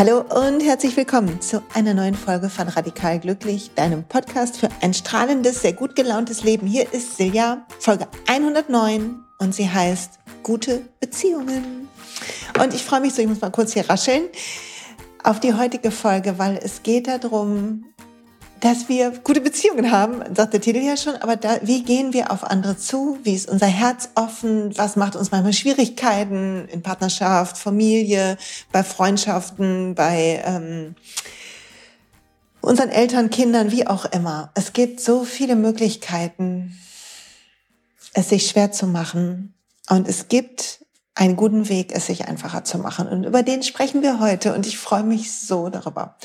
Hallo und herzlich willkommen zu einer neuen Folge von Radikal Glücklich, deinem Podcast für ein strahlendes, sehr gut gelauntes Leben. Hier ist Silja, Folge 109 und sie heißt Gute Beziehungen. Und ich freue mich so, ich muss mal kurz hier rascheln, auf die heutige Folge, weil es geht darum, dass wir gute Beziehungen haben, sagt der Titel ja schon, aber da, wie gehen wir auf andere zu? Wie ist unser Herz offen? Was macht uns manchmal Schwierigkeiten in Partnerschaft, Familie, bei Freundschaften, bei ähm, unseren Eltern, Kindern, wie auch immer? Es gibt so viele Möglichkeiten, es sich schwer zu machen. Und es gibt einen guten Weg, es sich einfacher zu machen. Und über den sprechen wir heute und ich freue mich so darüber.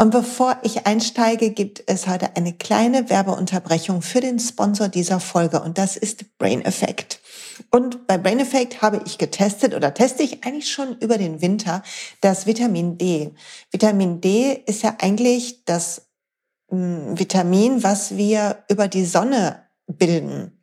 Und bevor ich einsteige, gibt es heute eine kleine Werbeunterbrechung für den Sponsor dieser Folge und das ist Brain Effect. Und bei Brain Effect habe ich getestet oder teste ich eigentlich schon über den Winter das Vitamin D. Vitamin D ist ja eigentlich das hm, Vitamin, was wir über die Sonne bilden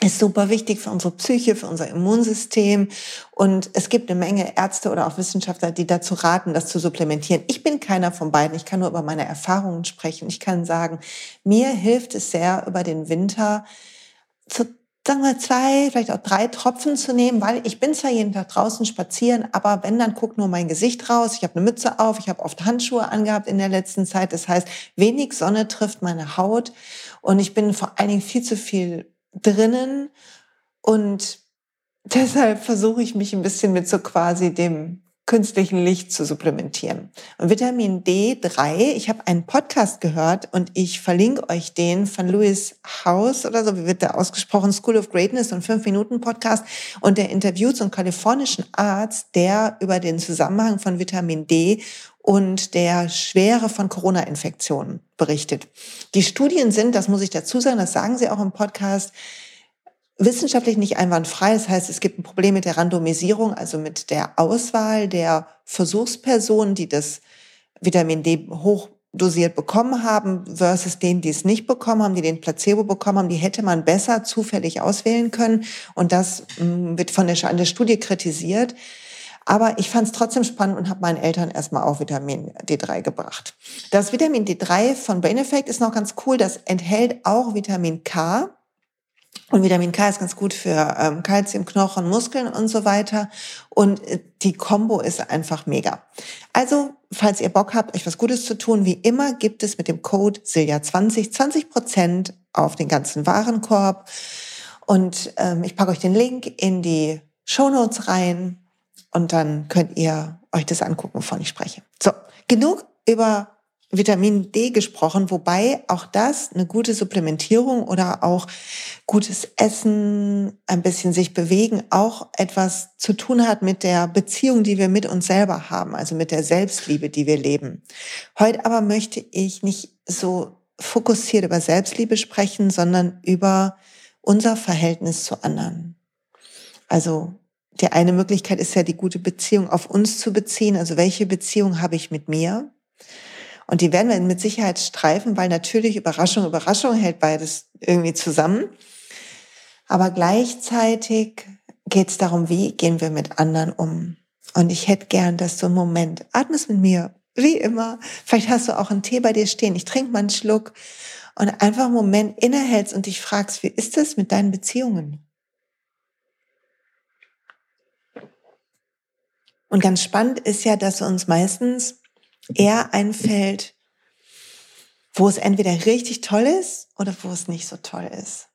ist super wichtig für unsere Psyche, für unser Immunsystem. Und es gibt eine Menge Ärzte oder auch Wissenschaftler, die dazu raten, das zu supplementieren. Ich bin keiner von beiden. Ich kann nur über meine Erfahrungen sprechen. Ich kann sagen, mir hilft es sehr, über den Winter zu sagen wir zwei, vielleicht auch drei Tropfen zu nehmen, weil ich bin zwar jeden Tag draußen spazieren, aber wenn, dann guckt nur mein Gesicht raus. Ich habe eine Mütze auf, ich habe oft Handschuhe angehabt in der letzten Zeit. Das heißt, wenig Sonne trifft meine Haut und ich bin vor allen Dingen viel zu viel drinnen und deshalb versuche ich mich ein bisschen mit so quasi dem künstlichen Licht zu supplementieren. Und Vitamin D3, ich habe einen Podcast gehört und ich verlinke euch den von Louis House oder so, wie wird der ausgesprochen, School of Greatness und 5-Minuten-Podcast. Und der interviewt so einen kalifornischen Arzt, der über den Zusammenhang von Vitamin D und der Schwere von Corona-Infektionen berichtet. Die Studien sind, das muss ich dazu sagen, das sagen sie auch im Podcast, wissenschaftlich nicht einwandfrei. Das heißt, es gibt ein Problem mit der Randomisierung, also mit der Auswahl der Versuchspersonen, die das Vitamin D hochdosiert bekommen haben, versus denen, die es nicht bekommen haben, die den Placebo bekommen haben. Die hätte man besser zufällig auswählen können. Und das mm, wird von der, an der Studie kritisiert. Aber ich fand es trotzdem spannend und habe meinen Eltern erstmal auch Vitamin D3 gebracht. Das Vitamin D3 von Brain Effect ist noch ganz cool. Das enthält auch Vitamin K. Und Vitamin K ist ganz gut für ähm, Kalzium, Knochen, Muskeln und so weiter. Und äh, die Kombo ist einfach mega. Also, falls ihr Bock habt, euch was Gutes zu tun, wie immer gibt es mit dem Code Silja20 20 Prozent auf den ganzen Warenkorb. Und ähm, ich packe euch den Link in die Show Notes rein. Und dann könnt ihr euch das angucken, wovon ich spreche. So, genug über Vitamin D gesprochen, wobei auch das eine gute Supplementierung oder auch gutes Essen, ein bisschen sich bewegen, auch etwas zu tun hat mit der Beziehung, die wir mit uns selber haben, also mit der Selbstliebe, die wir leben. Heute aber möchte ich nicht so fokussiert über Selbstliebe sprechen, sondern über unser Verhältnis zu anderen. Also die eine Möglichkeit ist ja, die gute Beziehung auf uns zu beziehen. Also welche Beziehung habe ich mit mir? Und die werden wir mit Sicherheit streifen, weil natürlich Überraschung, Überraschung hält beides irgendwie zusammen. Aber gleichzeitig geht es darum, wie gehen wir mit anderen um. Und ich hätte gern, dass du einen Moment atmest mit mir, wie immer. Vielleicht hast du auch einen Tee bei dir stehen. Ich trinke mal einen Schluck und einfach einen Moment innehältst und dich fragst, wie ist es mit deinen Beziehungen? Und ganz spannend ist ja, dass uns meistens eher einfällt, wo es entweder richtig toll ist oder wo es nicht so toll ist.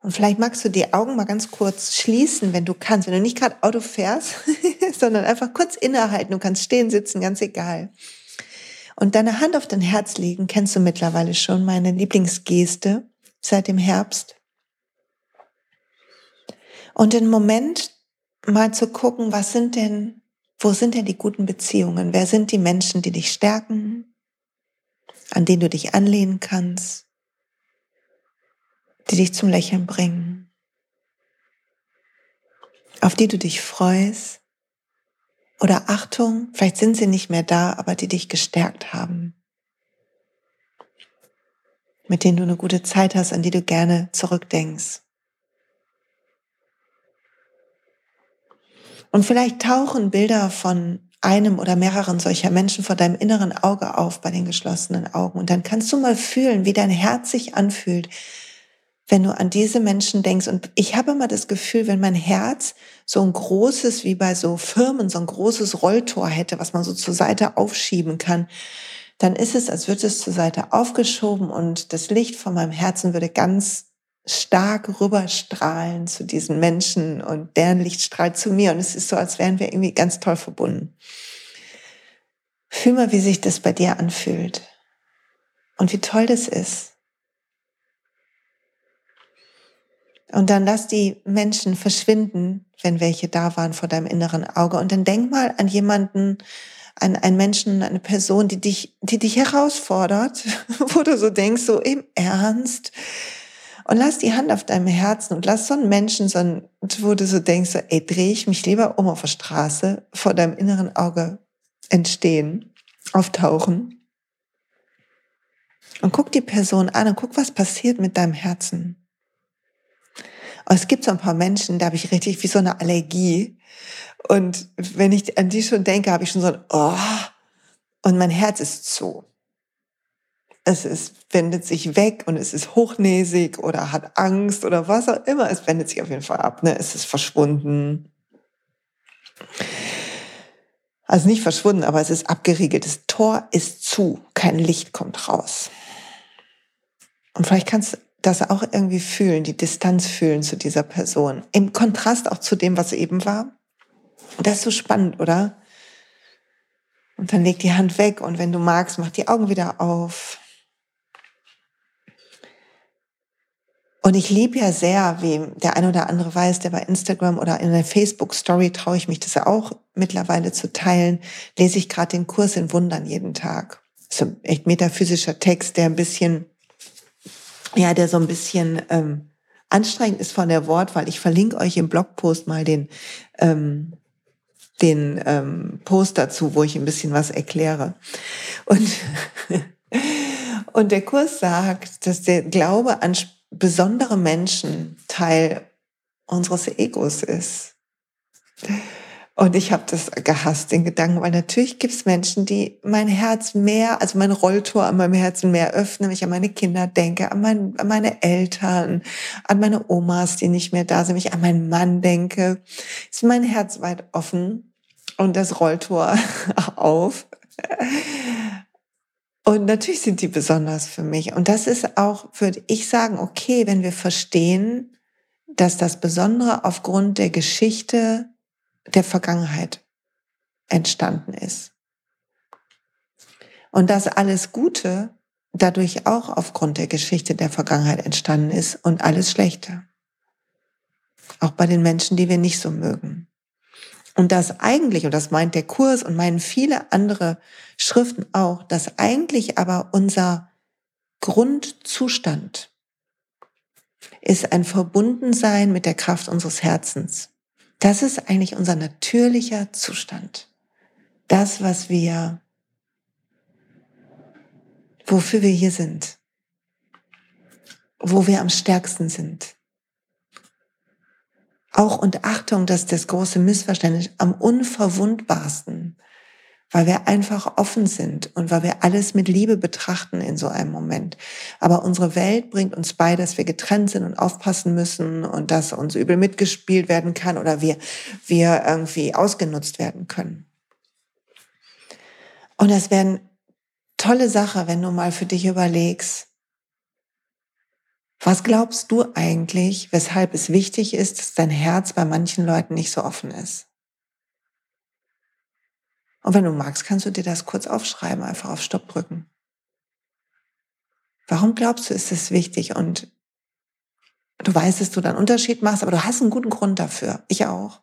Und vielleicht magst du die Augen mal ganz kurz schließen, wenn du kannst, wenn du nicht gerade Auto fährst, sondern einfach kurz innehalten. Du kannst stehen, sitzen, ganz egal. Und deine Hand auf dein Herz legen, kennst du mittlerweile schon meine Lieblingsgeste seit dem Herbst. Und im Moment mal zu gucken, was sind denn, wo sind denn die guten Beziehungen? Wer sind die Menschen, die dich stärken, an denen du dich anlehnen kannst, die dich zum Lächeln bringen, auf die du dich freust? Oder Achtung, vielleicht sind sie nicht mehr da, aber die dich gestärkt haben, mit denen du eine gute Zeit hast, an die du gerne zurückdenkst. Und vielleicht tauchen Bilder von einem oder mehreren solcher Menschen vor deinem inneren Auge auf bei den geschlossenen Augen. Und dann kannst du mal fühlen, wie dein Herz sich anfühlt, wenn du an diese Menschen denkst. Und ich habe immer das Gefühl, wenn mein Herz so ein großes, wie bei so Firmen, so ein großes Rolltor hätte, was man so zur Seite aufschieben kann, dann ist es, als würde es zur Seite aufgeschoben und das Licht von meinem Herzen würde ganz stark rüberstrahlen zu diesen Menschen und deren Licht strahlt zu mir. Und es ist so, als wären wir irgendwie ganz toll verbunden. Fühl mal, wie sich das bei dir anfühlt und wie toll das ist. Und dann lass die Menschen verschwinden, wenn welche da waren vor deinem inneren Auge. Und dann denk mal an jemanden, an einen Menschen, eine Person, die dich, die dich herausfordert, wo du so denkst, so im Ernst, und lass die Hand auf deinem Herzen und lass so einen Menschen, so einen, wo du so denkst, so, ey, drehe ich mich lieber um auf der Straße vor deinem inneren Auge entstehen, auftauchen. Und guck die Person an und guck, was passiert mit deinem Herzen. Und es gibt so ein paar Menschen, da habe ich richtig wie so eine Allergie. Und wenn ich an die schon denke, habe ich schon so ein Oh. Und mein Herz ist zu es ist, wendet sich weg und es ist hochnäsig oder hat Angst oder was auch immer. Es wendet sich auf jeden Fall ab. Ne? Es ist verschwunden. Also nicht verschwunden, aber es ist abgeriegelt. Das Tor ist zu. Kein Licht kommt raus. Und vielleicht kannst du das auch irgendwie fühlen, die Distanz fühlen zu dieser Person. Im Kontrast auch zu dem, was eben war. Das ist so spannend, oder? Und dann leg die Hand weg und wenn du magst, mach die Augen wieder auf. Und ich liebe ja sehr, wie der ein oder andere weiß, der bei Instagram oder in der Facebook-Story traue ich mich das auch mittlerweile zu teilen, lese ich gerade den Kurs in Wundern jeden Tag. So ein echt metaphysischer Text, der ein bisschen, ja, der so ein bisschen ähm, anstrengend ist von der Wortwahl. Ich verlinke euch im Blogpost mal den, ähm, den ähm, Post dazu, wo ich ein bisschen was erkläre. Und, und der Kurs sagt, dass der Glaube an besondere Menschen Teil unseres Egos ist. Und ich habe das gehasst, den Gedanken, weil natürlich gibt es Menschen, die mein Herz mehr, also mein Rolltor an meinem Herzen mehr öffnen, wenn ich an meine Kinder denke, an, mein, an meine Eltern, an meine Omas, die nicht mehr da sind, wenn ich an meinen Mann denke, ist mein Herz weit offen und das Rolltor auf. Und natürlich sind die besonders für mich. Und das ist auch, würde ich sagen, okay, wenn wir verstehen, dass das Besondere aufgrund der Geschichte der Vergangenheit entstanden ist. Und dass alles Gute dadurch auch aufgrund der Geschichte der Vergangenheit entstanden ist und alles Schlechte. Auch bei den Menschen, die wir nicht so mögen. Und das eigentlich, und das meint der Kurs und meinen viele andere Schriften auch, dass eigentlich aber unser Grundzustand ist ein Verbundensein mit der Kraft unseres Herzens. Das ist eigentlich unser natürlicher Zustand. Das, was wir, wofür wir hier sind, wo wir am stärksten sind. Auch und Achtung, dass das große Missverständnis am unverwundbarsten, weil wir einfach offen sind und weil wir alles mit Liebe betrachten in so einem Moment. Aber unsere Welt bringt uns bei, dass wir getrennt sind und aufpassen müssen und dass uns übel mitgespielt werden kann oder wir, wir irgendwie ausgenutzt werden können. Und das wäre eine tolle Sache, wenn du mal für dich überlegst, was glaubst du eigentlich, weshalb es wichtig ist, dass dein Herz bei manchen Leuten nicht so offen ist? Und wenn du magst, kannst du dir das kurz aufschreiben, einfach auf Stopp drücken. Warum glaubst du, ist es wichtig? Und du weißt, dass du dann Unterschied machst, aber du hast einen guten Grund dafür. Ich auch.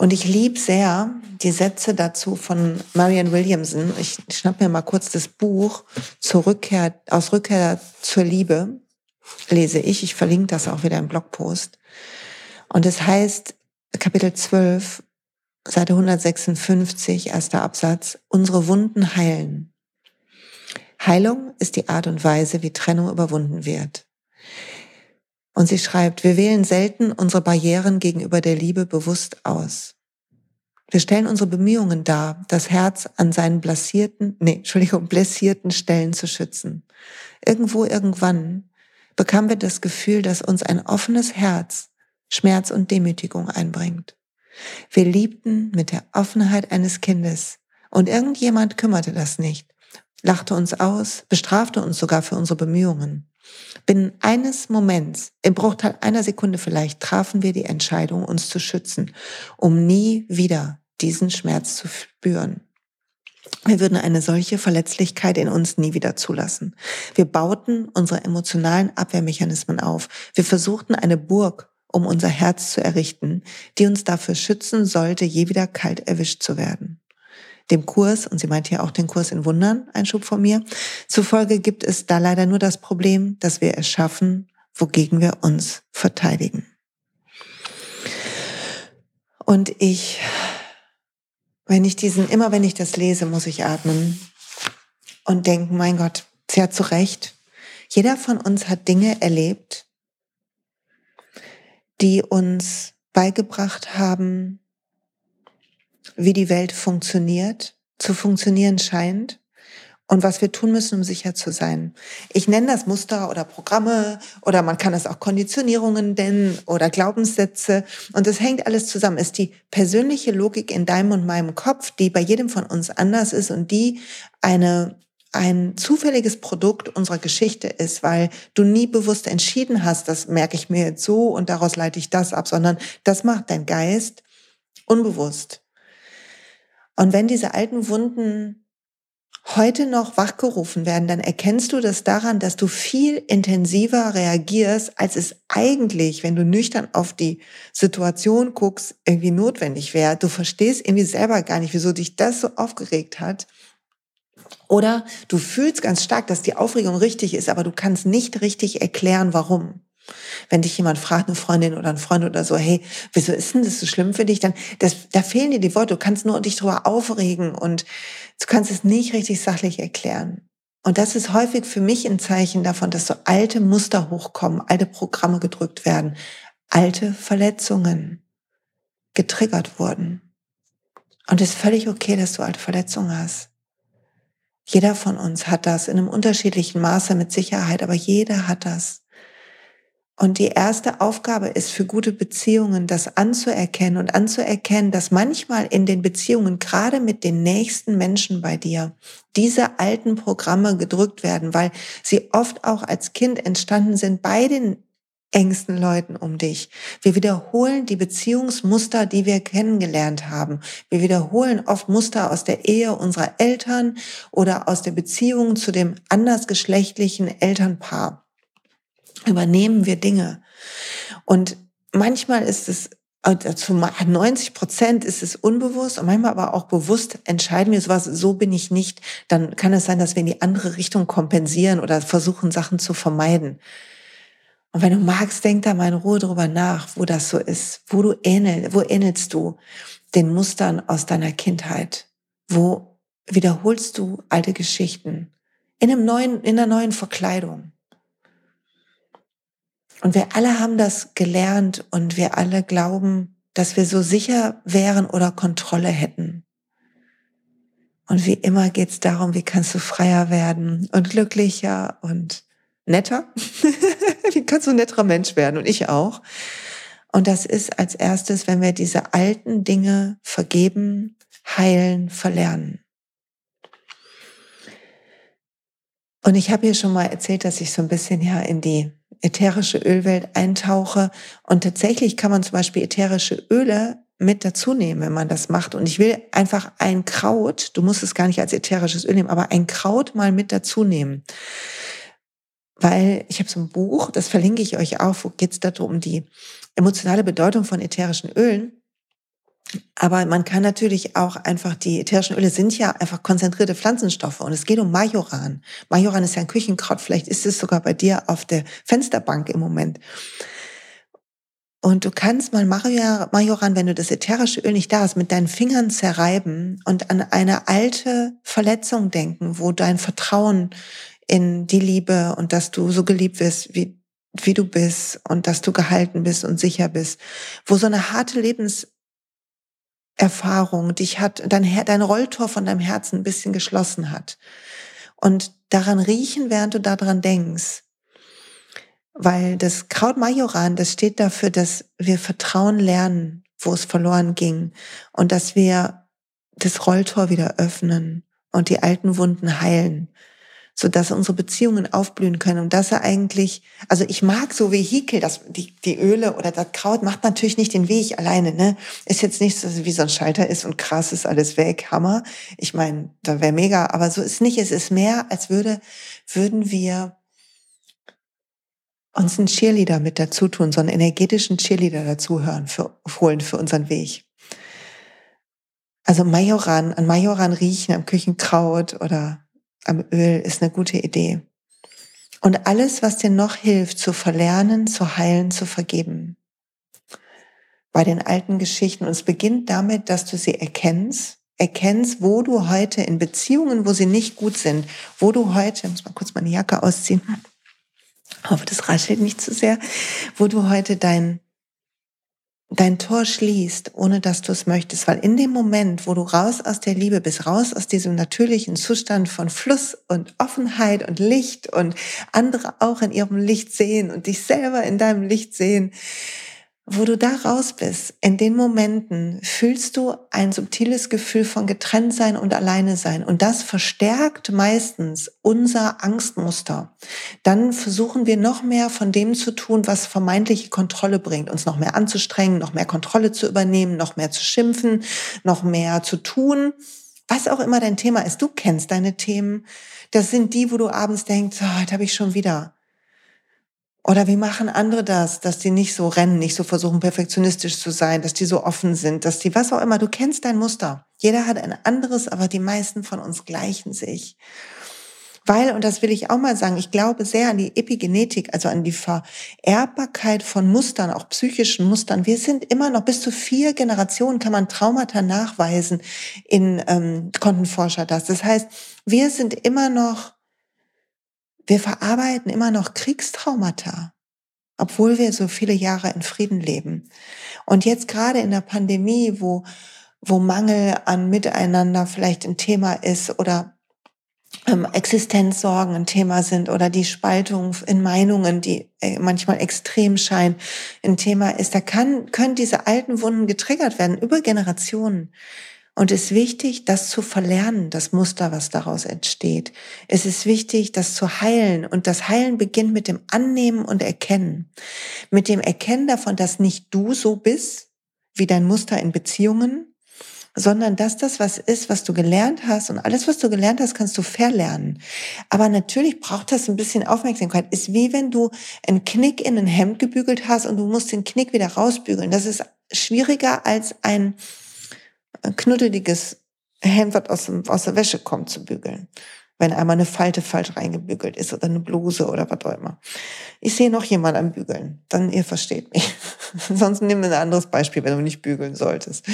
Und ich liebe sehr die Sätze dazu von Marianne Williamson. Ich schnapp mir mal kurz das Buch zur Rückkehr, aus Rückkehr zur Liebe, lese ich. Ich verlinke das auch wieder im Blogpost. Und es heißt, Kapitel 12, Seite 156, erster Absatz, unsere Wunden heilen. Heilung ist die Art und Weise, wie Trennung überwunden wird. Und sie schreibt, wir wählen selten unsere Barrieren gegenüber der Liebe bewusst aus. Wir stellen unsere Bemühungen dar, das Herz an seinen blasierten, nee, Entschuldigung, blessierten Stellen zu schützen. Irgendwo, irgendwann bekamen wir das Gefühl, dass uns ein offenes Herz Schmerz und Demütigung einbringt. Wir liebten mit der Offenheit eines Kindes und irgendjemand kümmerte das nicht, lachte uns aus, bestrafte uns sogar für unsere Bemühungen. Binnen eines Moments, im Bruchteil einer Sekunde vielleicht, trafen wir die Entscheidung, uns zu schützen, um nie wieder diesen Schmerz zu spüren. Wir würden eine solche Verletzlichkeit in uns nie wieder zulassen. Wir bauten unsere emotionalen Abwehrmechanismen auf. Wir versuchten eine Burg um unser Herz zu errichten, die uns dafür schützen sollte, je wieder kalt erwischt zu werden. Dem Kurs, und sie meint hier auch den Kurs in Wundern, ein Schub von mir, zufolge gibt es da leider nur das Problem, dass wir es schaffen, wogegen wir uns verteidigen. Und ich, wenn ich diesen, immer wenn ich das lese, muss ich atmen und denken, mein Gott, sie hat zu Recht. Jeder von uns hat Dinge erlebt, die uns beigebracht haben, wie die Welt funktioniert, zu funktionieren scheint und was wir tun müssen, um sicher zu sein. Ich nenne das Muster oder Programme oder man kann es auch Konditionierungen nennen oder Glaubenssätze und das hängt alles zusammen. Ist die persönliche Logik in deinem und meinem Kopf, die bei jedem von uns anders ist und die eine ein zufälliges Produkt unserer Geschichte ist, weil du nie bewusst entschieden hast, das merke ich mir jetzt so und daraus leite ich das ab, sondern das macht dein Geist unbewusst. Und wenn diese alten Wunden heute noch wachgerufen werden, dann erkennst du das daran, dass du viel intensiver reagierst, als es eigentlich, wenn du nüchtern auf die Situation guckst, irgendwie notwendig wäre. Du verstehst irgendwie selber gar nicht, wieso dich das so aufgeregt hat. Oder du fühlst ganz stark, dass die Aufregung richtig ist, aber du kannst nicht richtig erklären, warum. Wenn dich jemand fragt, eine Freundin oder ein Freund oder so, hey, wieso ist denn das so schlimm für dich? Dann, das, da fehlen dir die Worte. Du kannst nur dich darüber aufregen und du kannst es nicht richtig sachlich erklären. Und das ist häufig für mich ein Zeichen davon, dass so alte Muster hochkommen, alte Programme gedrückt werden, alte Verletzungen getriggert wurden. Und es ist völlig okay, dass du alte Verletzungen hast. Jeder von uns hat das in einem unterschiedlichen Maße mit Sicherheit, aber jeder hat das. Und die erste Aufgabe ist für gute Beziehungen, das anzuerkennen und anzuerkennen, dass manchmal in den Beziehungen, gerade mit den nächsten Menschen bei dir, diese alten Programme gedrückt werden, weil sie oft auch als Kind entstanden sind bei den engsten Leuten um dich. Wir wiederholen die Beziehungsmuster, die wir kennengelernt haben. Wir wiederholen oft Muster aus der Ehe unserer Eltern oder aus der Beziehung zu dem andersgeschlechtlichen Elternpaar. Übernehmen wir Dinge. Und manchmal ist es also zu 90 Prozent ist es unbewusst und manchmal aber auch bewusst entscheiden wir sowas, so bin ich nicht. Dann kann es sein, dass wir in die andere Richtung kompensieren oder versuchen, Sachen zu vermeiden. Und wenn du magst, denk da mal in Ruhe drüber nach, wo das so ist. Wo du ähnelst, wo ähnelst du den Mustern aus deiner Kindheit? Wo wiederholst du alte Geschichten? In einem neuen, in einer neuen Verkleidung. Und wir alle haben das gelernt und wir alle glauben, dass wir so sicher wären oder Kontrolle hätten. Und wie immer geht es darum, wie kannst du freier werden und glücklicher und netter. Wie kannst du ein netterer Mensch werden? Und ich auch. Und das ist als erstes, wenn wir diese alten Dinge vergeben, heilen, verlernen. Und ich habe hier schon mal erzählt, dass ich so ein bisschen ja in die ätherische Ölwelt eintauche. Und tatsächlich kann man zum Beispiel ätherische Öle mit dazu nehmen, wenn man das macht. Und ich will einfach ein Kraut, du musst es gar nicht als ätherisches Öl nehmen, aber ein Kraut mal mit dazu nehmen weil ich habe so ein Buch, das verlinke ich euch auch, wo geht es darum, um die emotionale Bedeutung von ätherischen Ölen. Aber man kann natürlich auch einfach, die ätherischen Öle sind ja einfach konzentrierte Pflanzenstoffe und es geht um Majoran. Majoran ist ja ein Küchenkraut, vielleicht ist es sogar bei dir auf der Fensterbank im Moment. Und du kannst mal Majoran, wenn du das ätherische Öl nicht da hast, mit deinen Fingern zerreiben und an eine alte Verletzung denken, wo dein Vertrauen in die Liebe und dass du so geliebt wirst, wie wie du bist und dass du gehalten bist und sicher bist, wo so eine harte Lebenserfahrung dich hat, dein, dein Rolltor von deinem Herzen ein bisschen geschlossen hat. Und daran riechen, während du daran denkst. Weil das Kraut Majoran, das steht dafür, dass wir Vertrauen lernen, wo es verloren ging und dass wir das Rolltor wieder öffnen und die alten Wunden heilen so dass unsere Beziehungen aufblühen können und dass er eigentlich, also ich mag so Vehikel, das, die, die Öle oder das Kraut macht natürlich nicht den Weg alleine, ne? Ist jetzt nicht so, wie so ein Schalter ist und krass ist alles weg, Hammer. Ich meine, da wäre mega, aber so ist nicht. Es ist mehr, als würde, würden wir uns einen Cheerleader mit dazu tun, so einen energetischen Cheerleader dazu hören, für, holen für unseren Weg. Also Majoran, an Majoran riechen, am Küchenkraut oder am Öl ist eine gute Idee. Und alles, was dir noch hilft, zu verlernen, zu heilen, zu vergeben. Bei den alten Geschichten. Und es beginnt damit, dass du sie erkennst, erkennst, wo du heute in Beziehungen, wo sie nicht gut sind, wo du heute, muss mal kurz meine Jacke ausziehen, hoffe, das raschelt nicht zu sehr, wo du heute dein dein Tor schließt, ohne dass du es möchtest. Weil in dem Moment, wo du raus aus der Liebe bist, raus aus diesem natürlichen Zustand von Fluss und Offenheit und Licht und andere auch in ihrem Licht sehen und dich selber in deinem Licht sehen, wo du da raus bist, in den Momenten fühlst du ein subtiles Gefühl von getrennt sein und alleine sein. Und das verstärkt meistens unser Angstmuster. Dann versuchen wir noch mehr von dem zu tun, was vermeintliche Kontrolle bringt. Uns noch mehr anzustrengen, noch mehr Kontrolle zu übernehmen, noch mehr zu schimpfen, noch mehr zu tun. Was auch immer dein Thema ist. Du kennst deine Themen. Das sind die, wo du abends denkst, oh, heute habe ich schon wieder oder wie machen andere das, dass die nicht so rennen, nicht so versuchen, perfektionistisch zu sein, dass die so offen sind, dass die, was auch immer, du kennst dein Muster. Jeder hat ein anderes, aber die meisten von uns gleichen sich. Weil, und das will ich auch mal sagen, ich glaube sehr an die Epigenetik, also an die Vererbbarkeit von Mustern, auch psychischen Mustern. Wir sind immer noch, bis zu vier Generationen kann man Traumata nachweisen in ähm, Kontenforscher das. Das heißt, wir sind immer noch wir verarbeiten immer noch Kriegstraumata, obwohl wir so viele Jahre in Frieden leben. Und jetzt gerade in der Pandemie, wo, wo Mangel an Miteinander vielleicht ein Thema ist oder ähm, Existenzsorgen ein Thema sind oder die Spaltung in Meinungen, die äh, manchmal extrem scheinen, ein Thema ist, da kann, können diese alten Wunden getriggert werden über Generationen. Und es ist wichtig, das zu verlernen, das Muster, was daraus entsteht. Es ist wichtig, das zu heilen. Und das Heilen beginnt mit dem Annehmen und Erkennen. Mit dem Erkennen davon, dass nicht du so bist, wie dein Muster in Beziehungen, sondern dass das was ist, was du gelernt hast. Und alles, was du gelernt hast, kannst du verlernen. Aber natürlich braucht das ein bisschen Aufmerksamkeit. Ist wie wenn du einen Knick in ein Hemd gebügelt hast und du musst den Knick wieder rausbügeln. Das ist schwieriger als ein knuddeliges Hemd, was aus, aus der Wäsche kommt, zu bügeln. Wenn einmal eine Falte falsch reingebügelt ist oder eine Bluse oder was auch immer. Ich sehe noch jemand am Bügeln. Dann ihr versteht mich. Sonst nimm ein anderes Beispiel, wenn du nicht bügeln solltest.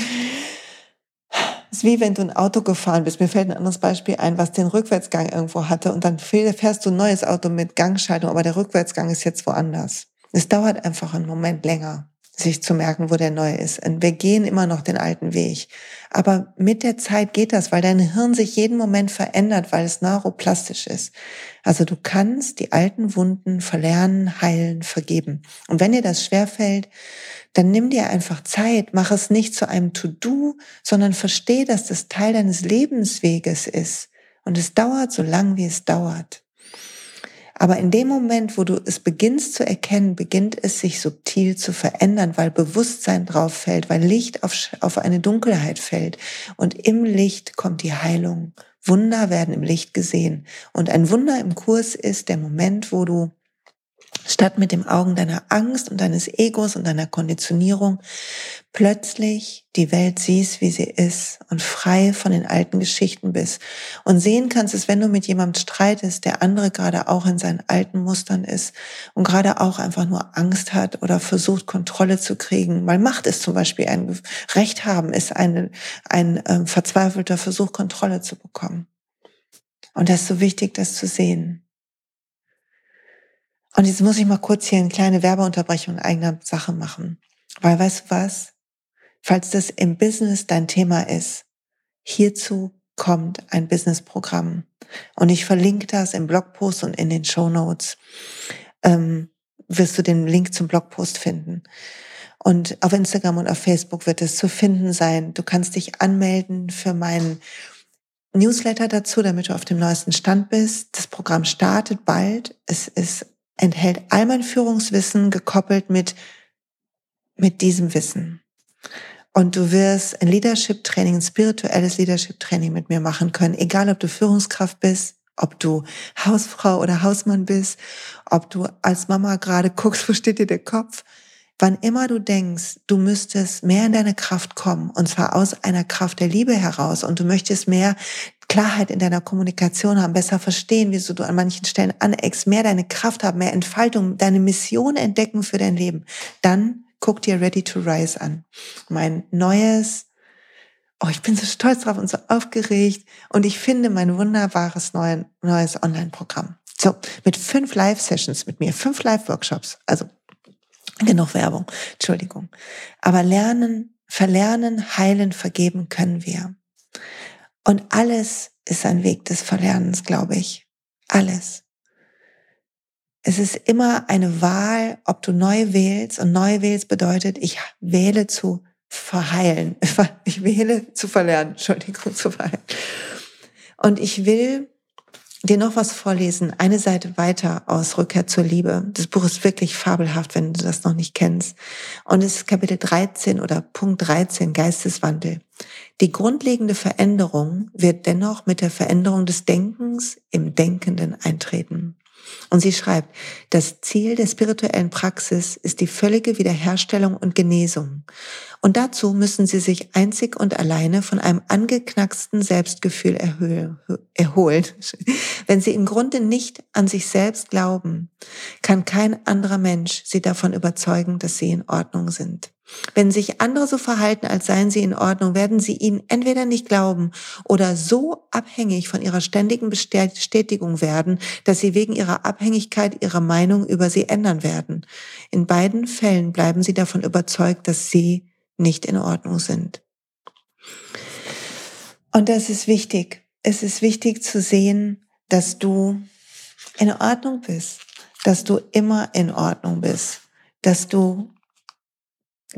Es ist wie wenn du ein Auto gefahren bist. Mir fällt ein anderes Beispiel ein, was den Rückwärtsgang irgendwo hatte und dann fährst du ein neues Auto mit Gangschaltung, aber der Rückwärtsgang ist jetzt woanders. Es dauert einfach einen Moment länger sich zu merken, wo der neue ist. Und wir gehen immer noch den alten Weg. Aber mit der Zeit geht das, weil dein Hirn sich jeden Moment verändert, weil es neuroplastisch ist. Also du kannst die alten Wunden verlernen, heilen, vergeben. Und wenn dir das schwerfällt, dann nimm dir einfach Zeit, mach es nicht zu einem To-Do, sondern versteh, dass das Teil deines Lebensweges ist. Und es dauert so lang, wie es dauert. Aber in dem Moment, wo du es beginnst zu erkennen, beginnt es sich subtil zu verändern, weil Bewusstsein drauf fällt, weil Licht auf, auf eine Dunkelheit fällt. Und im Licht kommt die Heilung. Wunder werden im Licht gesehen. Und ein Wunder im Kurs ist der Moment, wo du statt mit dem Augen deiner Angst und deines Egos und deiner Konditionierung plötzlich die Welt siehst, wie sie ist und frei von den alten Geschichten bist und sehen kannst, dass wenn du mit jemandem streitest, der andere gerade auch in seinen alten Mustern ist und gerade auch einfach nur Angst hat oder versucht, Kontrolle zu kriegen, weil Macht ist zum Beispiel ein Recht haben, ist eine, ein äh, verzweifelter Versuch, Kontrolle zu bekommen. Und das ist so wichtig, das zu sehen. Und jetzt muss ich mal kurz hier eine kleine Werbeunterbrechung in eigener Sache machen. Weil weißt du was? Falls das im Business dein Thema ist, hierzu kommt ein Businessprogramm. Und ich verlinke das im Blogpost und in den Show Notes. Ähm, wirst du den Link zum Blogpost finden. Und auf Instagram und auf Facebook wird es zu finden sein. Du kannst dich anmelden für meinen Newsletter dazu, damit du auf dem neuesten Stand bist. Das Programm startet bald. Es ist, enthält all mein Führungswissen gekoppelt mit, mit diesem Wissen. Und du wirst ein Leadership Training, ein spirituelles Leadership Training mit mir machen können, egal ob du Führungskraft bist, ob du Hausfrau oder Hausmann bist, ob du als Mama gerade guckst, wo steht dir der Kopf. Wann immer du denkst, du müsstest mehr in deine Kraft kommen, und zwar aus einer Kraft der Liebe heraus, und du möchtest mehr Klarheit in deiner Kommunikation haben, besser verstehen, wieso du an manchen Stellen aneckst, mehr deine Kraft haben, mehr Entfaltung, deine Mission entdecken für dein Leben, dann guck dir Ready to Rise an. Mein neues, oh, ich bin so stolz drauf und so aufgeregt und ich finde mein wunderbares neues Online-Programm. So, mit fünf Live-Sessions mit mir, fünf Live-Workshops, also genug Werbung, Entschuldigung. Aber lernen, verlernen, heilen, vergeben können wir. Und alles ist ein Weg des Verlernens, glaube ich. Alles. Es ist immer eine Wahl, ob du neu wählst. Und neu wählst bedeutet, ich wähle zu verheilen. Ich wähle zu verlernen. Entschuldigung, zu verheilen. Und ich will dir noch was vorlesen, eine Seite weiter aus Rückkehr zur Liebe. Das Buch ist wirklich fabelhaft, wenn du das noch nicht kennst. Und es ist Kapitel 13 oder Punkt 13, Geisteswandel. Die grundlegende Veränderung wird dennoch mit der Veränderung des Denkens im Denkenden eintreten. Und sie schreibt, das Ziel der spirituellen Praxis ist die völlige Wiederherstellung und Genesung. Und dazu müssen sie sich einzig und alleine von einem angeknacksten Selbstgefühl erholen. Wenn sie im Grunde nicht an sich selbst glauben, kann kein anderer Mensch sie davon überzeugen, dass sie in Ordnung sind. Wenn sich andere so verhalten, als seien sie in Ordnung, werden sie ihnen entweder nicht glauben oder so abhängig von ihrer ständigen Bestätigung werden, dass sie wegen ihrer Abhängigkeit ihre Meinung über sie ändern werden. In beiden Fällen bleiben sie davon überzeugt, dass sie nicht in Ordnung sind. Und das ist wichtig. Es ist wichtig zu sehen, dass du in Ordnung bist, dass du immer in Ordnung bist, dass du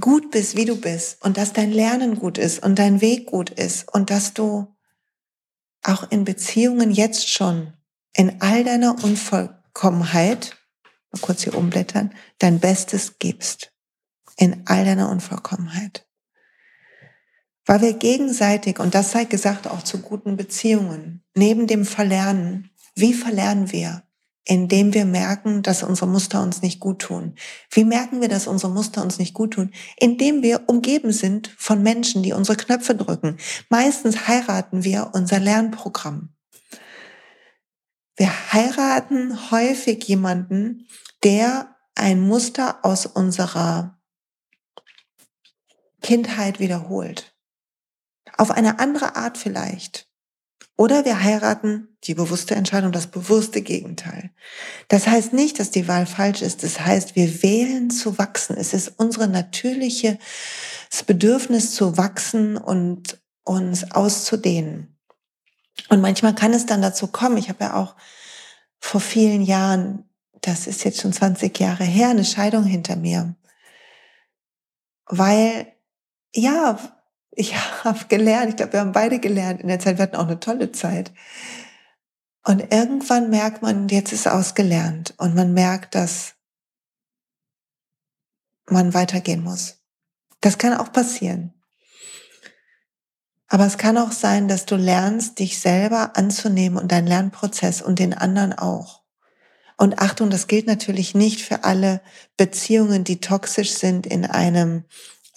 gut bist, wie du bist und dass dein Lernen gut ist und dein Weg gut ist und dass du auch in Beziehungen jetzt schon in all deiner Unvollkommenheit, mal kurz hier umblättern, dein Bestes gibst. In all deiner Unvollkommenheit. Weil wir gegenseitig, und das sei gesagt auch zu guten Beziehungen, neben dem Verlernen, wie verlernen wir? indem wir merken, dass unsere Muster uns nicht gut tun. Wie merken wir, dass unsere Muster uns nicht gut tun? Indem wir umgeben sind von Menschen, die unsere Knöpfe drücken. Meistens heiraten wir unser Lernprogramm. Wir heiraten häufig jemanden, der ein Muster aus unserer Kindheit wiederholt. Auf eine andere Art vielleicht. Oder wir heiraten die bewusste Entscheidung, das bewusste Gegenteil. Das heißt nicht, dass die Wahl falsch ist. Das heißt, wir wählen zu wachsen. Es ist unsere natürliche Bedürfnis zu wachsen und uns auszudehnen. Und manchmal kann es dann dazu kommen. Ich habe ja auch vor vielen Jahren, das ist jetzt schon 20 Jahre her, eine Scheidung hinter mir. Weil, ja, ich habe gelernt, ich glaube, wir haben beide gelernt in der Zeit, wir hatten auch eine tolle Zeit. Und irgendwann merkt man, jetzt ist ausgelernt und man merkt, dass man weitergehen muss. Das kann auch passieren. Aber es kann auch sein, dass du lernst, dich selber anzunehmen und deinen Lernprozess und den anderen auch. Und Achtung, das gilt natürlich nicht für alle Beziehungen, die toxisch sind in einem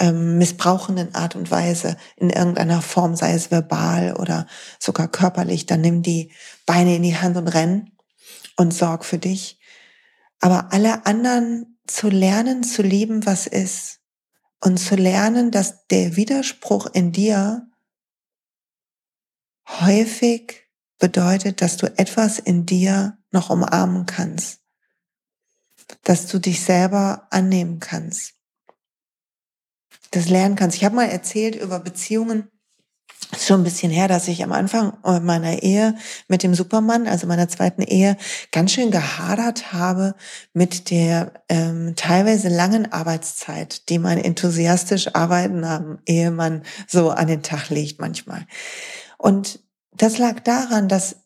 ähm, missbrauchenden Art und Weise in irgendeiner Form, sei es verbal oder sogar körperlich, dann nimm die Beine in die Hand und renn und sorg für dich. Aber alle anderen zu lernen, zu lieben, was ist und zu lernen, dass der Widerspruch in dir häufig bedeutet, dass du etwas in dir noch umarmen kannst. dass du dich selber annehmen kannst. Das lernen kannst. Ich habe mal erzählt über Beziehungen, ist schon ein bisschen her, dass ich am Anfang meiner Ehe mit dem Supermann, also meiner zweiten Ehe, ganz schön gehadert habe mit der ähm, teilweise langen Arbeitszeit, die mein enthusiastisch arbeitender Ehemann so an den Tag legt manchmal. Und das lag daran, dass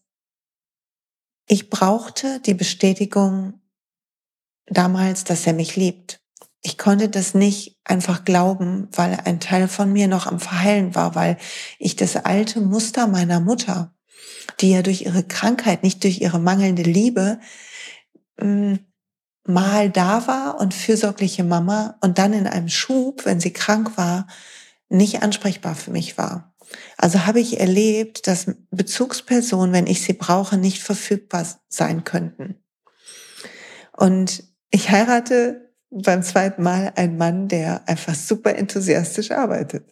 ich brauchte die Bestätigung damals, dass er mich liebt. Ich konnte das nicht einfach glauben, weil ein Teil von mir noch am Verheilen war, weil ich das alte Muster meiner Mutter, die ja durch ihre Krankheit, nicht durch ihre mangelnde Liebe, mm, mal da war und fürsorgliche Mama und dann in einem Schub, wenn sie krank war, nicht ansprechbar für mich war. Also habe ich erlebt, dass Bezugspersonen, wenn ich sie brauche, nicht verfügbar sein könnten. Und ich heirate beim zweiten Mal einen Mann, der einfach super enthusiastisch arbeitet.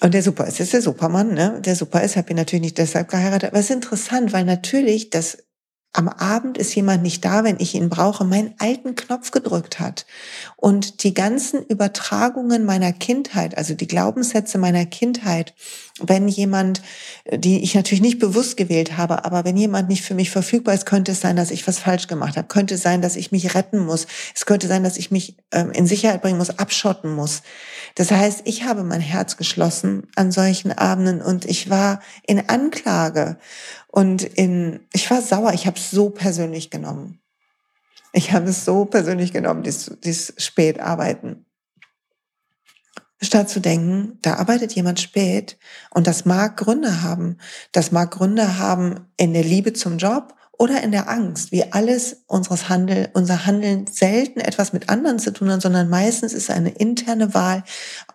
Und der super ist, ist der Supermann, ne? Der super ist, habe ihn natürlich nicht deshalb geheiratet. Aber es ist interessant, weil natürlich das am Abend ist jemand nicht da, wenn ich ihn brauche, meinen alten Knopf gedrückt hat. Und die ganzen Übertragungen meiner Kindheit, also die Glaubenssätze meiner Kindheit, wenn jemand, die ich natürlich nicht bewusst gewählt habe, aber wenn jemand nicht für mich verfügbar ist, könnte es sein, dass ich was falsch gemacht habe, könnte sein, dass ich mich retten muss, es könnte sein, dass ich mich ähm, in Sicherheit bringen muss, abschotten muss. Das heißt, ich habe mein Herz geschlossen an solchen Abenden und ich war in Anklage und in, ich war sauer, ich habe es so persönlich genommen. Ich habe es so persönlich genommen, dieses, dieses Spätarbeiten. Statt zu denken, da arbeitet jemand spät und das mag Gründe haben. Das mag Gründe haben in der Liebe zum Job oder in der Angst, wie alles unseres Handel, unser Handeln selten etwas mit anderen zu tun hat, sondern meistens ist eine interne Wahl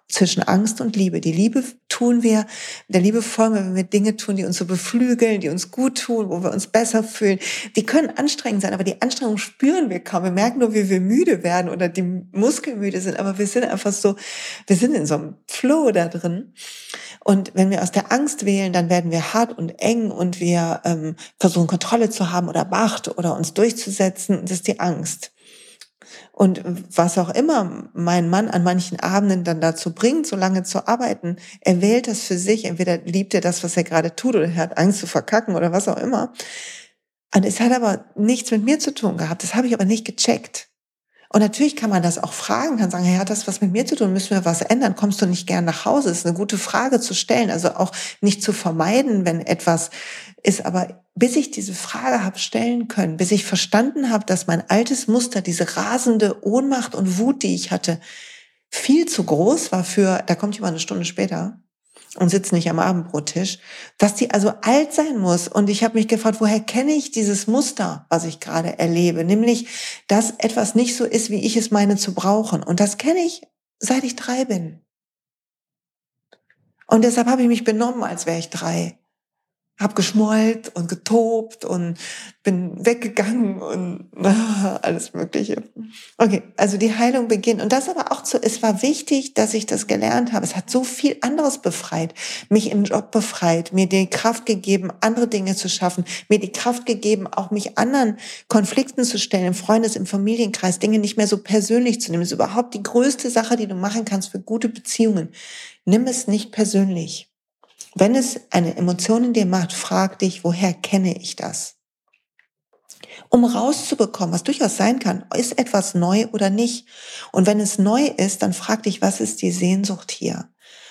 zwischen Angst und Liebe. Die Liebe tun wir, der Liebe folgen wenn wir Dinge tun, die uns so beflügeln, die uns gut tun, wo wir uns besser fühlen. Die können anstrengend sein, aber die Anstrengung spüren wir kaum. Wir merken nur, wie wir müde werden oder die Muskeln müde sind, aber wir sind einfach so, wir sind in so einem Flow da drin. Und wenn wir aus der Angst wählen, dann werden wir hart und eng und wir ähm, versuchen Kontrolle zu haben oder Macht oder uns durchzusetzen. Das ist die Angst. Und was auch immer mein Mann an manchen Abenden dann dazu bringt, so lange zu arbeiten, er wählt das für sich. Entweder liebt er das, was er gerade tut, oder er hat Angst zu verkacken oder was auch immer. Und es hat aber nichts mit mir zu tun gehabt. Das habe ich aber nicht gecheckt. Und natürlich kann man das auch fragen, kann sagen, hey, hat das was mit mir zu tun? Müssen wir was ändern? Kommst du nicht gern nach Hause? Das ist eine gute Frage zu stellen. Also auch nicht zu vermeiden, wenn etwas ist. Aber bis ich diese Frage habe stellen können, bis ich verstanden habe, dass mein altes Muster, diese rasende Ohnmacht und Wut, die ich hatte, viel zu groß war für, da kommt jemand eine Stunde später, und sitzt nicht am Abendbrottisch, dass die also alt sein muss. Und ich habe mich gefragt, woher kenne ich dieses Muster, was ich gerade erlebe? Nämlich, dass etwas nicht so ist, wie ich es meine zu brauchen. Und das kenne ich, seit ich drei bin. Und deshalb habe ich mich benommen, als wäre ich drei hab geschmollt und getobt und bin weggegangen und alles Mögliche. Okay, also die Heilung beginnt. Und das aber auch zu, es war wichtig, dass ich das gelernt habe. Es hat so viel anderes befreit, mich im Job befreit, mir die Kraft gegeben, andere Dinge zu schaffen, mir die Kraft gegeben, auch mich anderen Konflikten zu stellen, im Freundes-, im Familienkreis, Dinge nicht mehr so persönlich zu nehmen. Das ist überhaupt die größte Sache, die du machen kannst für gute Beziehungen. Nimm es nicht persönlich. Wenn es eine Emotion in dir macht, frag dich, woher kenne ich das? Um rauszubekommen, was durchaus sein kann, ist etwas neu oder nicht. Und wenn es neu ist, dann frag dich, was ist die Sehnsucht hier?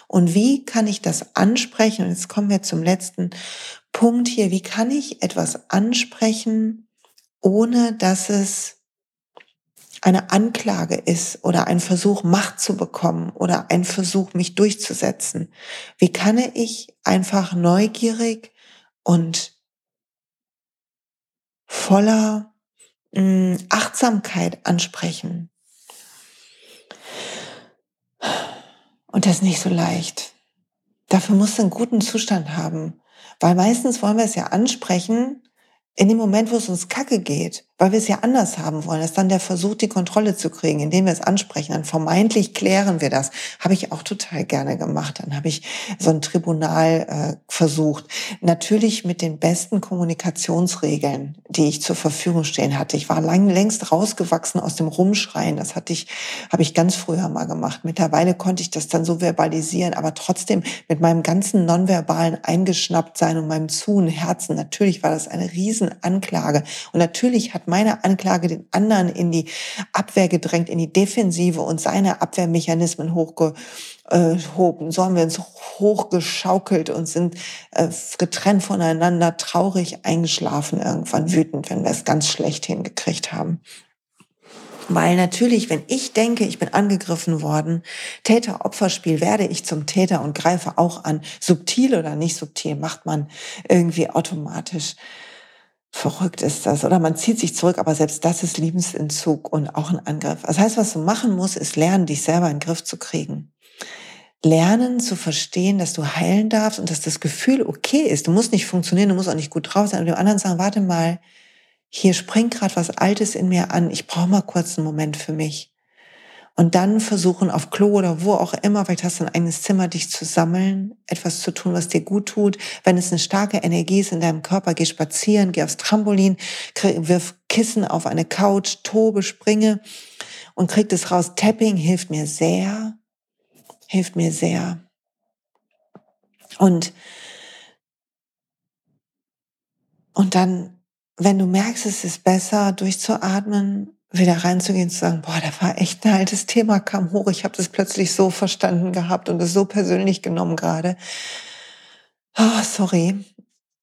Und wie kann ich das ansprechen? Und jetzt kommen wir zum letzten Punkt hier. Wie kann ich etwas ansprechen, ohne dass es eine Anklage ist oder ein Versuch, Macht zu bekommen oder ein Versuch, mich durchzusetzen? Wie kann ich einfach neugierig und voller mh, hm, Achtsamkeit ansprechen? Und das ist nicht so leicht. Dafür musst du einen guten Zustand haben. Weil meistens wollen wir es ja ansprechen, in dem Moment, wo es uns kacke geht, weil wir es ja anders haben wollen, ist dann der Versuch, die Kontrolle zu kriegen, indem wir es ansprechen. Dann vermeintlich klären wir das. Habe ich auch total gerne gemacht. Dann habe ich so ein Tribunal äh, versucht. Natürlich mit den besten Kommunikationsregeln, die ich zur Verfügung stehen hatte. Ich war lang, längst rausgewachsen aus dem Rumschreien. Das hatte ich, habe ich ganz früher mal gemacht. Mittlerweile konnte ich das dann so verbalisieren, aber trotzdem mit meinem ganzen nonverbalen Eingeschnapptsein und meinem zu Herzen. Natürlich war das eine riesen Anklage. Und natürlich hat meine Anklage den anderen in die Abwehr gedrängt, in die Defensive und seine Abwehrmechanismen hochgehoben. So haben wir uns hochgeschaukelt und sind äh, getrennt voneinander, traurig eingeschlafen, irgendwann wütend, wenn wir es ganz schlecht hingekriegt haben. Weil natürlich, wenn ich denke, ich bin angegriffen worden, Täter-Opfer-Spiel, werde ich zum Täter und greife auch an. Subtil oder nicht subtil, macht man irgendwie automatisch. Verrückt ist das. Oder man zieht sich zurück, aber selbst das ist Liebensentzug und auch ein Angriff. Das heißt, was du machen musst, ist lernen, dich selber in den Griff zu kriegen. Lernen zu verstehen, dass du heilen darfst und dass das Gefühl okay ist. Du musst nicht funktionieren, du musst auch nicht gut drauf sein. Und dem anderen sagen, warte mal, hier springt gerade was Altes in mir an. Ich brauche mal kurz einen Moment für mich und dann versuchen auf Klo oder wo auch immer, vielleicht hast du ein eigenes Zimmer, dich zu sammeln, etwas zu tun, was dir gut tut. Wenn es eine starke Energie ist in deinem Körper, geh spazieren, geh aufs Trampolin, wirf Kissen auf eine Couch, tobe, springe und krieg das raus. Tapping hilft mir sehr, hilft mir sehr. Und, und dann, wenn du merkst, es ist besser, durchzuatmen, wieder reinzugehen, zu sagen, boah, da war echt ein altes Thema, kam hoch, ich habe das plötzlich so verstanden gehabt und es so persönlich genommen gerade. Oh, sorry.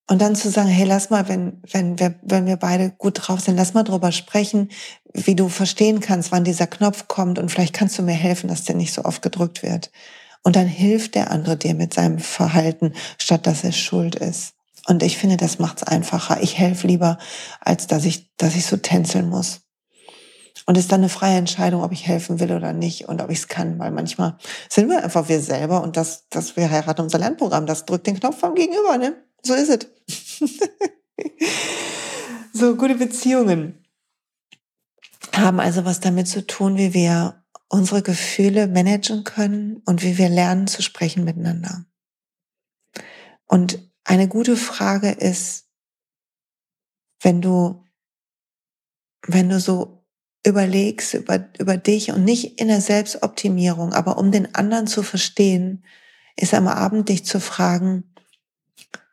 Und dann zu sagen, hey, lass mal, wenn, wenn, wir, wenn wir beide gut drauf sind, lass mal drüber sprechen, wie du verstehen kannst, wann dieser Knopf kommt und vielleicht kannst du mir helfen, dass der nicht so oft gedrückt wird. Und dann hilft der andere dir mit seinem Verhalten, statt dass er schuld ist. Und ich finde, das macht's einfacher. Ich helfe lieber, als dass ich, dass ich so tänzeln muss. Und ist dann eine freie Entscheidung, ob ich helfen will oder nicht und ob ich es kann, weil manchmal sind wir einfach wir selber und das, das wir heiraten unser Lernprogramm, das drückt den Knopf vom Gegenüber, ne? So ist es. so, gute Beziehungen haben also was damit zu tun, wie wir unsere Gefühle managen können und wie wir lernen zu sprechen miteinander. Und eine gute Frage ist, wenn du, wenn du so überlegst über, über dich und nicht in der Selbstoptimierung, aber um den anderen zu verstehen, ist am Abend dich zu fragen,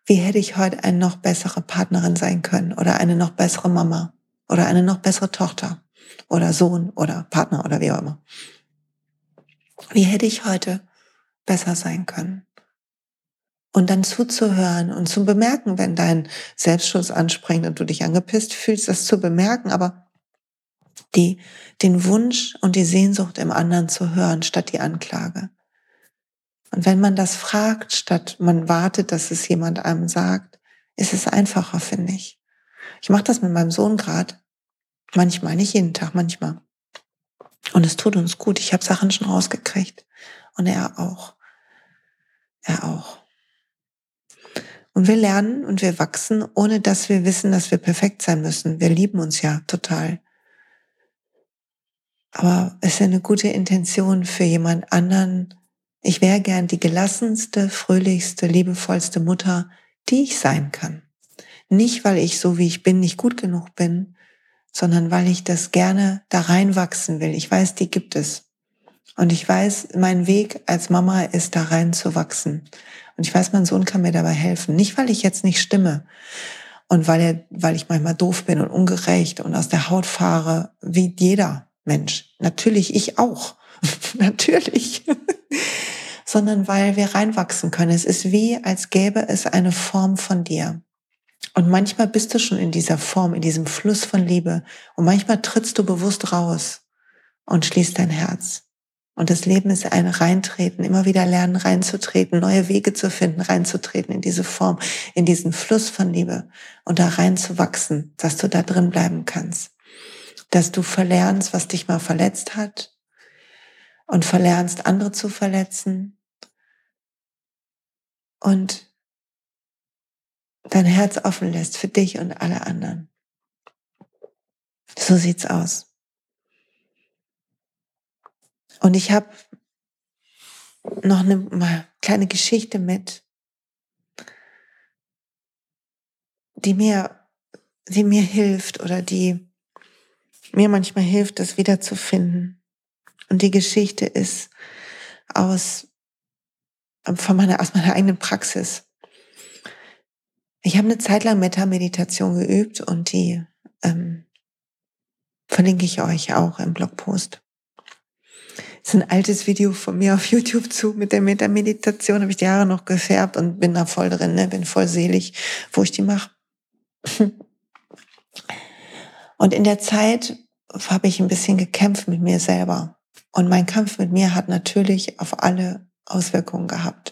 wie hätte ich heute eine noch bessere Partnerin sein können oder eine noch bessere Mama oder eine noch bessere Tochter oder Sohn oder Partner oder wie auch immer. Wie hätte ich heute besser sein können? Und dann zuzuhören und zu bemerken, wenn dein Selbstschutz anspringt und du dich angepisst fühlst, das zu bemerken, aber die, den Wunsch und die Sehnsucht im anderen zu hören, statt die Anklage. Und wenn man das fragt, statt man wartet, dass es jemand einem sagt, ist es einfacher, finde ich. Ich mache das mit meinem Sohn gerade. Manchmal, nicht jeden Tag, manchmal. Und es tut uns gut. Ich habe Sachen schon rausgekriegt. Und er auch. Er auch. Und wir lernen und wir wachsen, ohne dass wir wissen, dass wir perfekt sein müssen. Wir lieben uns ja total. Aber es ist eine gute Intention für jemand anderen. Ich wäre gern die gelassenste, fröhlichste, liebevollste Mutter, die ich sein kann. Nicht, weil ich so wie ich bin nicht gut genug bin, sondern weil ich das gerne da reinwachsen will. Ich weiß, die gibt es. Und ich weiß, mein Weg als Mama ist da rein zu wachsen. Und ich weiß, mein Sohn kann mir dabei helfen. Nicht, weil ich jetzt nicht stimme und weil, er, weil ich manchmal doof bin und ungerecht und aus der Haut fahre, wie jeder. Mensch. Natürlich ich auch. Natürlich. Sondern weil wir reinwachsen können. Es ist wie, als gäbe es eine Form von dir. Und manchmal bist du schon in dieser Form, in diesem Fluss von Liebe. Und manchmal trittst du bewusst raus und schließt dein Herz. Und das Leben ist ein Reintreten, immer wieder lernen, reinzutreten, neue Wege zu finden, reinzutreten in diese Form, in diesen Fluss von Liebe und da reinzuwachsen, dass du da drin bleiben kannst dass du verlernst, was dich mal verletzt hat und verlernst, andere zu verletzen und dein Herz offen lässt für dich und alle anderen. So sieht's aus. Und ich habe noch eine kleine Geschichte mit, die mir, die mir hilft oder die mir manchmal hilft, das wiederzufinden. Und die Geschichte ist aus, von meiner, aus meiner eigenen Praxis. Ich habe eine Zeit lang Metta-Meditation geübt und die ähm, verlinke ich euch auch im Blogpost. Das ist ein altes Video von mir auf YouTube zu mit der Metta-Meditation. Habe ich die Haare noch gefärbt und bin da voll drin, ne? bin voll selig, wo ich die mache. Und in der Zeit habe ich ein bisschen gekämpft mit mir selber. Und mein Kampf mit mir hat natürlich auf alle Auswirkungen gehabt.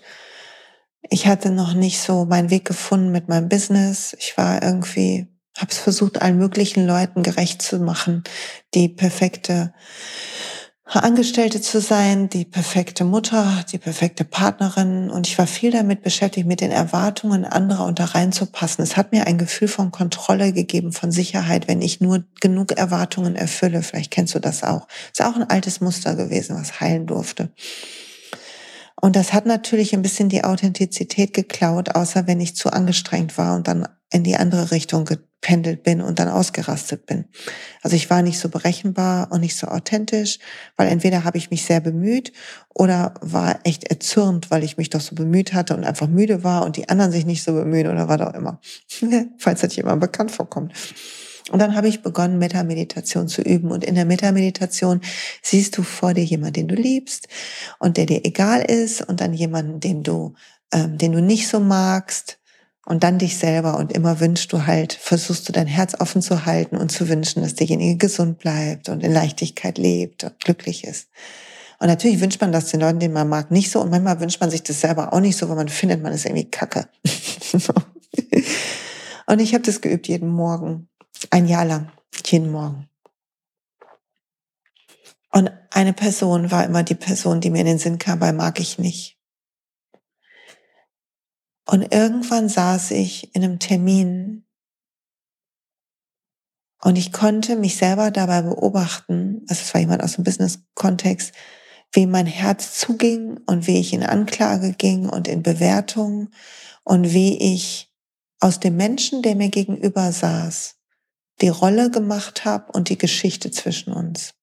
Ich hatte noch nicht so meinen Weg gefunden mit meinem Business. Ich war irgendwie, habe es versucht, allen möglichen Leuten gerecht zu machen, die perfekte Angestellte zu sein, die perfekte Mutter, die perfekte Partnerin. Und ich war viel damit beschäftigt, mit den Erwartungen anderer unter reinzupassen. Es hat mir ein Gefühl von Kontrolle gegeben, von Sicherheit, wenn ich nur genug Erwartungen erfülle. Vielleicht kennst du das auch. Ist auch ein altes Muster gewesen, was heilen durfte. Und das hat natürlich ein bisschen die Authentizität geklaut, außer wenn ich zu angestrengt war und dann in die andere Richtung gependelt bin und dann ausgerastet bin. Also ich war nicht so berechenbar und nicht so authentisch, weil entweder habe ich mich sehr bemüht oder war echt erzürnt, weil ich mich doch so bemüht hatte und einfach müde war und die anderen sich nicht so bemühen oder was auch immer. Falls das jemand bekannt vorkommt. Und dann habe ich begonnen, Metameditation zu üben. Und in der Metameditation siehst du vor dir jemanden, den du liebst und der dir egal ist und dann jemanden, den du, ähm, den du nicht so magst und dann dich selber und immer wünschst du halt, versuchst du dein Herz offen zu halten und zu wünschen, dass derjenige gesund bleibt und in Leichtigkeit lebt und glücklich ist. Und natürlich wünscht man das den Leuten, den man mag, nicht so. Und manchmal wünscht man sich das selber auch nicht so, weil man findet, man ist irgendwie kacke. und ich habe das geübt jeden Morgen. Ein Jahr lang. Jeden Morgen. Und eine Person war immer die Person, die mir in den Sinn kam, weil mag ich nicht. Und irgendwann saß ich in einem Termin. Und ich konnte mich selber dabei beobachten, also es war jemand aus dem Business-Kontext, wie mein Herz zuging und wie ich in Anklage ging und in Bewertung und wie ich aus dem Menschen, der mir gegenüber saß, die Rolle gemacht habe und die Geschichte zwischen uns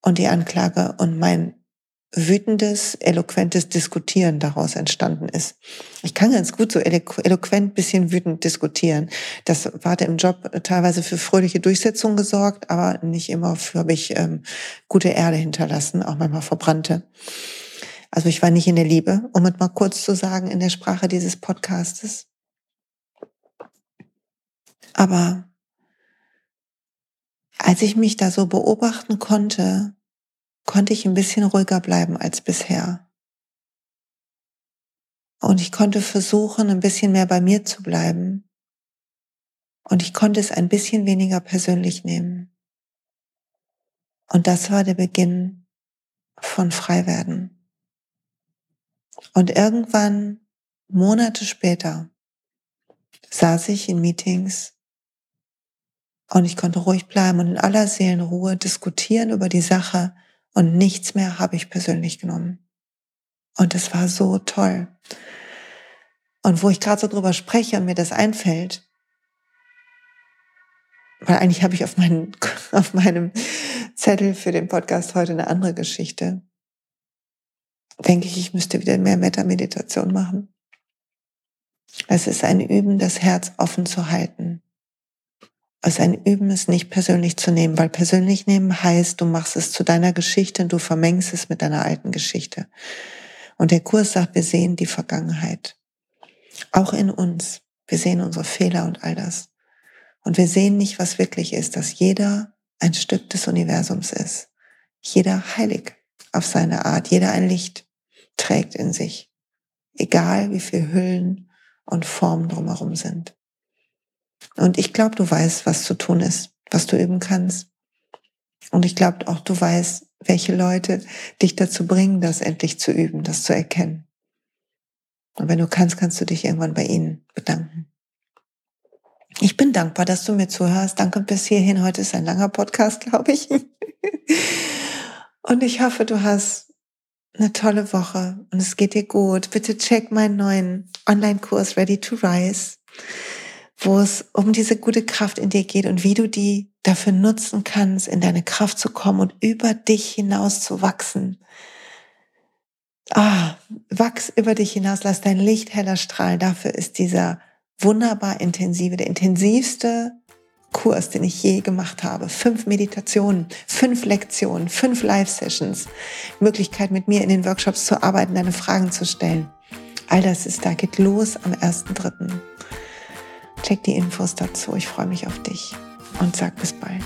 und die Anklage und mein wütendes, eloquentes Diskutieren daraus entstanden ist. Ich kann ganz gut so eloquent bisschen wütend diskutieren. Das hatte im Job teilweise für fröhliche Durchsetzung gesorgt, aber nicht immer für habe ich ähm, gute Erde hinterlassen, auch manchmal verbrannte. Also ich war nicht in der Liebe, um es mal kurz zu sagen in der Sprache dieses Podcastes. Aber als ich mich da so beobachten konnte, konnte ich ein bisschen ruhiger bleiben als bisher. Und ich konnte versuchen, ein bisschen mehr bei mir zu bleiben. Und ich konnte es ein bisschen weniger persönlich nehmen. Und das war der Beginn von Freiwerden. Und irgendwann, Monate später, saß ich in Meetings und ich konnte ruhig bleiben und in aller Seelenruhe diskutieren über die Sache, und nichts mehr habe ich persönlich genommen. Und es war so toll. Und wo ich gerade so drüber spreche und mir das einfällt, weil eigentlich habe ich auf, meinen, auf meinem Zettel für den Podcast heute eine andere Geschichte, denke ich, ich müsste wieder mehr Meta-Meditation machen. Es ist ein Üben, das Herz offen zu halten es ein Üben ist, nicht persönlich zu nehmen, weil persönlich nehmen heißt, du machst es zu deiner Geschichte und du vermengst es mit deiner alten Geschichte. Und der Kurs sagt, wir sehen die Vergangenheit. Auch in uns. Wir sehen unsere Fehler und all das. Und wir sehen nicht, was wirklich ist, dass jeder ein Stück des Universums ist. Jeder heilig auf seine Art, jeder ein Licht trägt in sich. Egal wie viel Hüllen und Formen drumherum sind. Und ich glaube, du weißt, was zu tun ist, was du üben kannst. Und ich glaube auch, du weißt, welche Leute dich dazu bringen, das endlich zu üben, das zu erkennen. Und wenn du kannst, kannst du dich irgendwann bei ihnen bedanken. Ich bin dankbar, dass du mir zuhörst. Danke bis hierhin. Heute ist ein langer Podcast, glaube ich. Und ich hoffe, du hast eine tolle Woche und es geht dir gut. Bitte check meinen neuen Online-Kurs Ready to Rise, wo es um diese gute Kraft in dir geht und wie du die dafür nutzen kannst, in deine Kraft zu kommen und über dich hinaus zu wachsen. Ah, wachs über dich hinaus, lass dein Licht heller strahlen. Dafür ist dieser wunderbar intensive, der intensivste Kurs, den ich je gemacht habe. Fünf Meditationen, fünf Lektionen, fünf Live-Sessions, Möglichkeit mit mir in den Workshops zu arbeiten, deine Fragen zu stellen. All das ist da, geht los am 1.3. Check die Infos dazu. Ich freue mich auf dich und sag bis bald.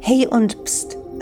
Hey und pst,